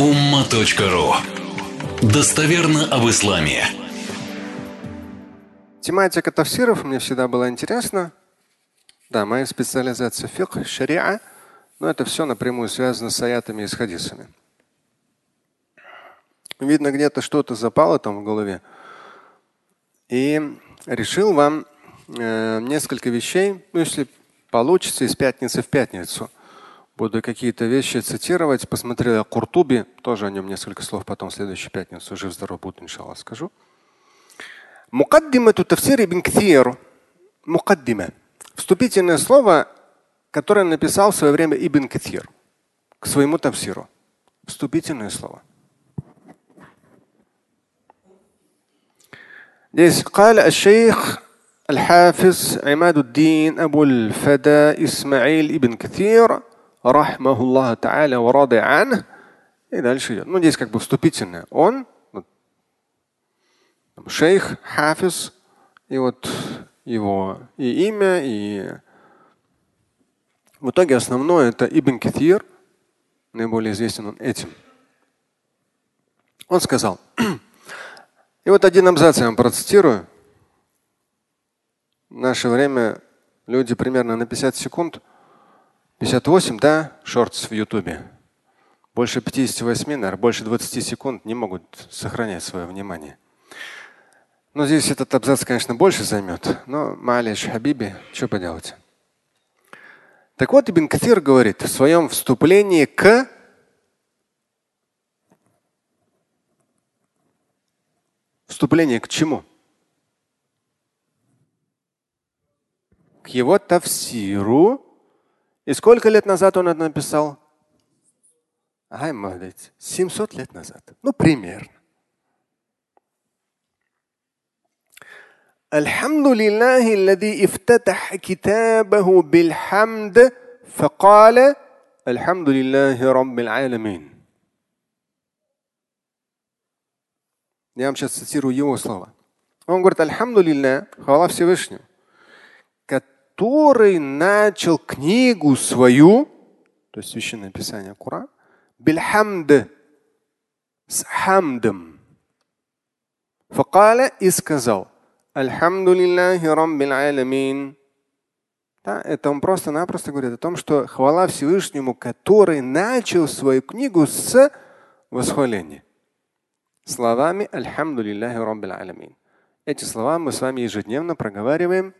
umma.ru Достоверно об исламе. Тематика тафсиров мне всегда была интересна. Да, моя специализация фикх, шариа, но это все напрямую связано с аятами и с хадисами. Видно, где-то что-то запало там в голове. И решил вам э, несколько вещей, ну, если получится, из пятницы в пятницу Буду какие-то вещи цитировать. Посмотрел я Куртуби, тоже о нем несколько слов потом в следующую пятницу. Жив здоров буду, иншаллах, скажу. Мукаддимату тафсир ибн Кthир. Мукаддима. Вступительное слово, которое написал в свое время Ибн Катир к своему тафсиру. Вступительное слово. Здесь قال الشيخ الحافظ عماد الدين أبو الفدا إسماعيل ابن كثير рахмахуллаха та'аля ва ради'ан. И дальше идет. Ну, здесь как бы вступительное. Он, шейх, хафиз, и вот его и имя, и в итоге основное это Ибн Китир, наиболее известен он этим. Он сказал, и вот один абзац я вам процитирую. В наше время люди примерно на 50 секунд 58, да, шортс в Ютубе. Больше 58, наверное, больше 20 секунд не могут сохранять свое внимание. Ну, здесь этот абзац, конечно, больше займет, но Малиш Хабиби, что поделать. Так вот, Ибн Катир говорит в своем вступлении к Вступление к чему? К его тавсиру. И сколько лет назад он это написал? Ай, молодец. 700 лет назад. Ну, примерно. الحمد لله الذي افتتح كتابه بالحمد فقال الحمد لله رب العالمين Я вам сейчас цитирую его слова. Он говорит, Альхамду лилля, хвала Всевышнему, который начал книгу свою, то есть священное писание Коран, бильхамд, с хамдом. Факаля и сказал, Альхамду лиллахи рамбил. Да, это он просто-напросто говорит о том, что хвала Всевышнему, который начал свою книгу с восхваления словами Альхамду лилляхи рамбил алямин. Эти слова мы с вами ежедневно проговариваем,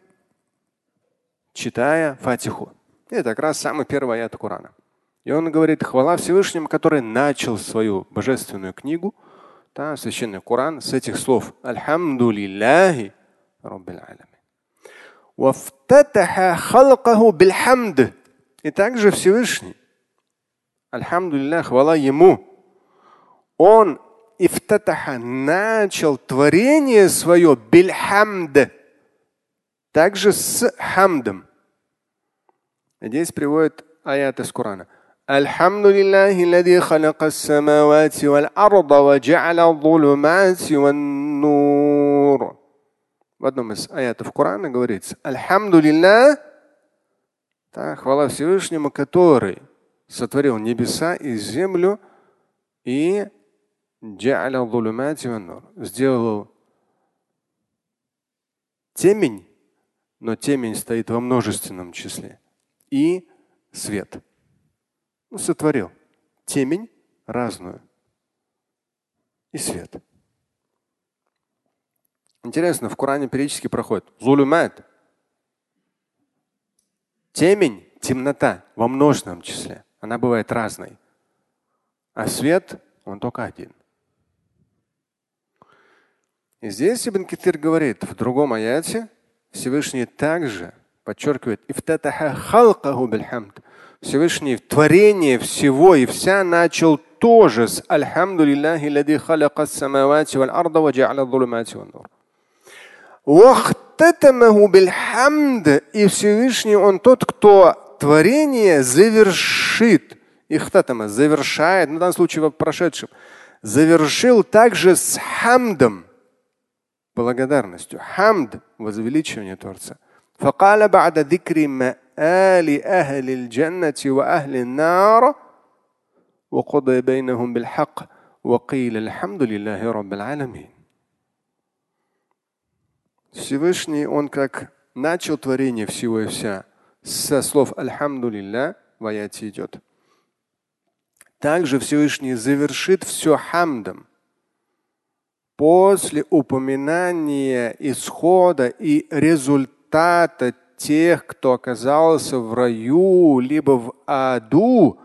читая Фатиху. Это как раз самый первый аят Корана. И он говорит, хвала Всевышнему, который начал свою божественную книгу, да, священный Коран, с этих слов. Альхамду лилляхи. И также Всевышний, Альхамду хвала Ему, Он ифтатаха начал творение свое бильхамд, также с хамдом. Здесь приводит аят из Корана. الحمد لله الذي خلق السماوات والأرض وجعل الظلمات والنور. В одном из аятов Корана говорится Альхамду так, хвала Всевышнему, который сотворил небеса и землю и сделал темень, но темень стоит во множественном числе, и свет. Ну, сотворил темень разную и свет. Интересно, в Коране периодически проходит зулюмат. Темень, темнота во множественном числе. Она бывает разной. А свет, он только один. И здесь Ибн Китир говорит в другом аяте, Всевышний также подчеркивает, Всевышний творение всего и вся начал тоже с Альхамду. И Всевышний Он тот, кто творение завершит. Ихтатама завершает, ну, в данном случае в прошедшем. Завершил также с хамдом благодарностью. Хамд – возвеличивание Творца. فقال بعد ذكر مآل أهل الجنة وأهل النار وقضي بينهم بالحق وقيل الحمد لله رب العالمين Всевышний, Он как начал творение всего и вся со слов Альхамду лилля в аяте идет. Также Всевышний завершит все хамдом. После упоминания исхода и результата тех, кто оказался в раю, либо в аду,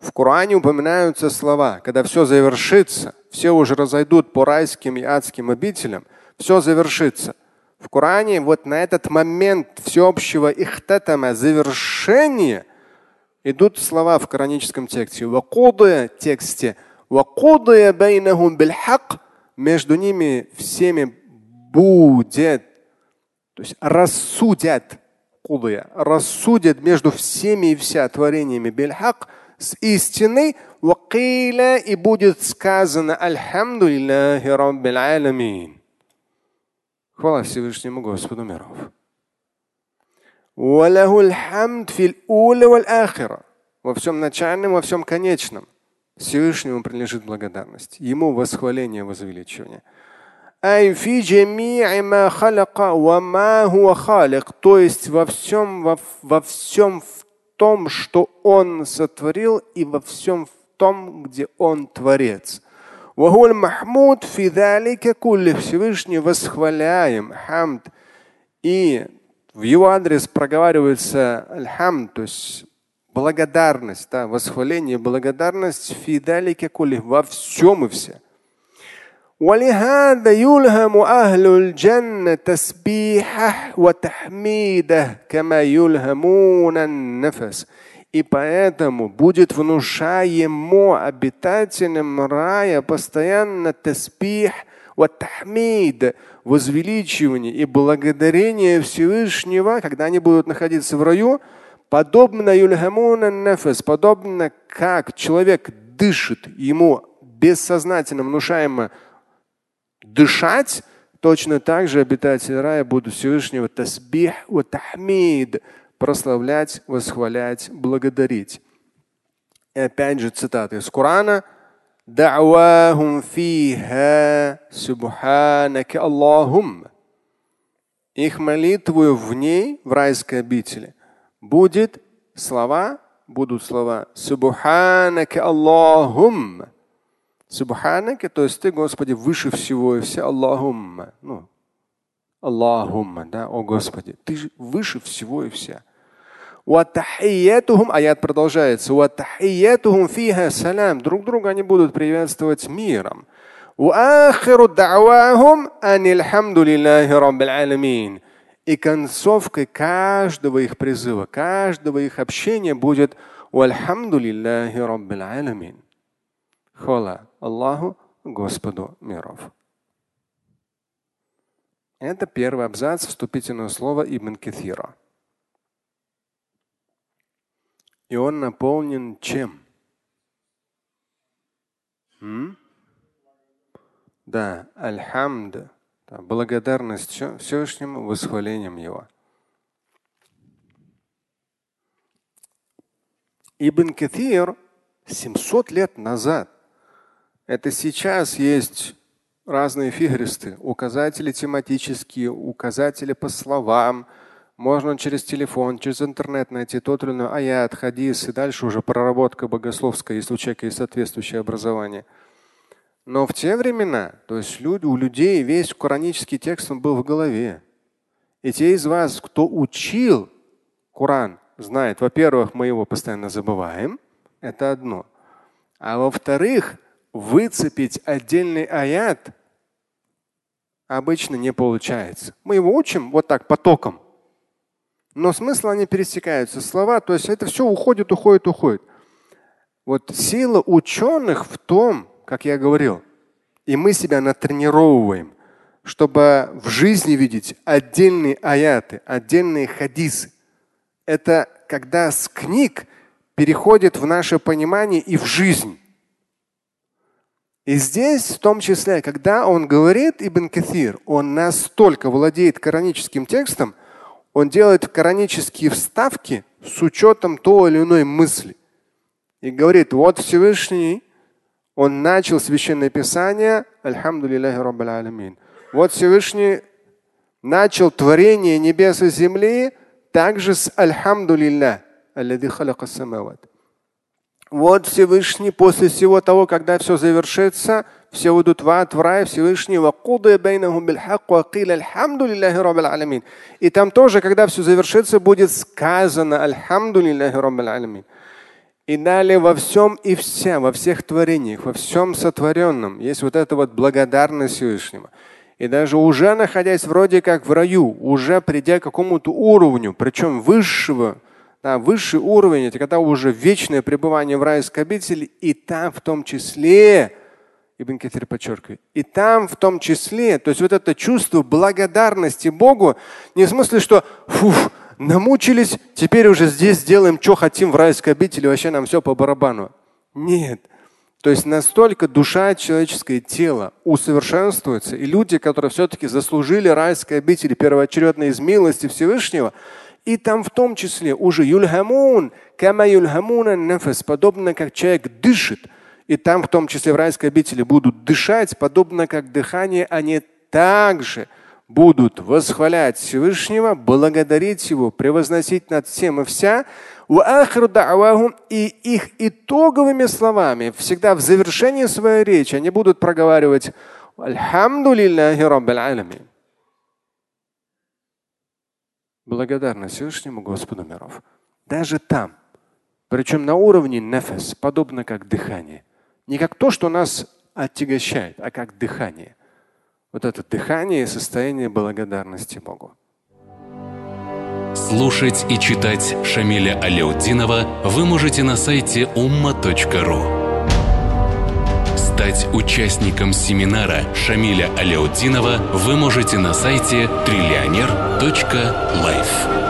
в Коране упоминаются слова, когда все завершится, все уже разойдут по райским и адским обителям, все завершится. В Коране вот на этот момент всеобщего ихтатама, завершения, идут слова в кораническом тексте. В тексте между ними всеми будет, то есть рассудят, рассудят между всеми и вся творениями бельхак с истиной, и будет сказано Альхамду. Хвала Всевышнему Господу миров. Во всем начальном, во всем конечном. Всевышнему принадлежит благодарность. Ему восхваление, возвеличивание. То есть во всем, во, во всем в том, что Он сотворил, и во всем в том, где Он Творец. Всевышний восхваляем, хамд. И в его адрес проговаривается аль то есть благодарность, да, восхваление, благодарность фидалике кули во всем и все. ولهذا يلهم أهل الجنة تسبيحه وتحميده كما يلهمون النفس. И поэтому будет внушаемо обитателям рая постоянно таспих, тахмид, возвеличивание и благодарение Всевышнего, когда они будут находиться в раю, подобно юльхамуна нафас, подобно как человек дышит, ему бессознательно внушаемо дышать, точно так же обитатели рая будут Всевышнего тасбих, тахмид, прославлять, восхвалять, благодарить. И опять же цитата из Корана. دعواهم فيها سبحانك اللهم. Их молитвою в ней, в райской обители, будет слова, будут слова Субханака Аллахум. Субханака, то есть ты, Господи, выше всего и вся Аллахумма. Ну, Аллахумма, да, о Господи, ты же выше всего и вся. وَتَحِيَّتُهُمْ Аят продолжается. وَتَحِيَّتُهُمْ فِيهَا салям. Друг друга они будут приветствовать миром. وآخر دعواهم أن الحمد لله رب العالمين. и концовкой каждого их призыва, каждого их общения будет «Вальхамду лилляхи раббил аламин». Хвала Аллаху, Господу миров. Это первый абзац вступительного слова Ибн Кефира. И он наполнен чем? М? Да, альхамд, благодарность Всевышнему, восхвалением Его. Ибн Каthир 700 лет назад, это сейчас есть разные фигристы, указатели тематические, указатели по словам, можно через телефон, через интернет найти тот или иной аят, хадис и дальше уже проработка богословская, если у человека есть соответствующее образование. Но в те времена, то есть люди, у людей весь коранический текст был в голове. И те из вас, кто учил Коран, знает, во-первых, мы его постоянно забываем, это одно. А во-вторых, выцепить отдельный аят обычно не получается. Мы его учим вот так потоком. Но смысл они пересекаются. Слова, то есть это все уходит, уходит, уходит. Вот сила ученых в том, как я говорил, и мы себя натренировываем, чтобы в жизни видеть отдельные аяты, отдельные хадисы. Это когда с книг переходит в наше понимание и в жизнь. И здесь, в том числе, когда он говорит Ибн Каthир, он настолько владеет кораническим текстом, он делает коранические вставки с учетом той или иной мысли. и говорит, вот Всевышний, он начал священное писание, Альхамду Алямин. Вот Всевышний начал творение небес и земли также с Альхамду лилля, Вот Всевышний после всего того, когда все завершится, все уйдут в ад, в рай, Всевышний. И там тоже, когда все завершится, будет сказано Альхамду лилляхи И далее во всем и вся, во всех творениях, во всем сотворенном есть вот эта вот благодарность Всевышнего. И даже уже находясь вроде как в раю, уже придя к какому-то уровню, причем высшего, да, высший уровень, это когда уже вечное пребывание в райской обители, и там в том числе Ибн Катир подчеркивает. И там в том числе, то есть вот это чувство благодарности Богу, не в смысле, что фуф, намучились, теперь уже здесь сделаем, что хотим в райской обители, вообще нам все по барабану. Нет. То есть настолько душа, человеческое тело усовершенствуется, и люди, которые все-таки заслужили райской обители первоочередно из милости Всевышнего, и там в том числе уже юльхамун, кама юльхамуна нафас, подобно как человек дышит – и там, в том числе в райской обители, будут дышать, подобно как дыхание, они также будут восхвалять Всевышнего, благодарить Его, превозносить над всем и вся. И их итоговыми словами, всегда в завершении своей речи, они будут проговаривать Альхамду лилляхи. Благодарность Всевышнему Господу миров. Даже там, причем на уровне нефес, подобно как дыхание. Не как то, что нас отягощает, а как дыхание. Вот это дыхание и состояние благодарности Богу. Слушать и читать Шамиля Аляутдинова вы можете на сайте umma.ru. Стать участником семинара Шамиля Аляутдинова вы можете на сайте триллионер.life.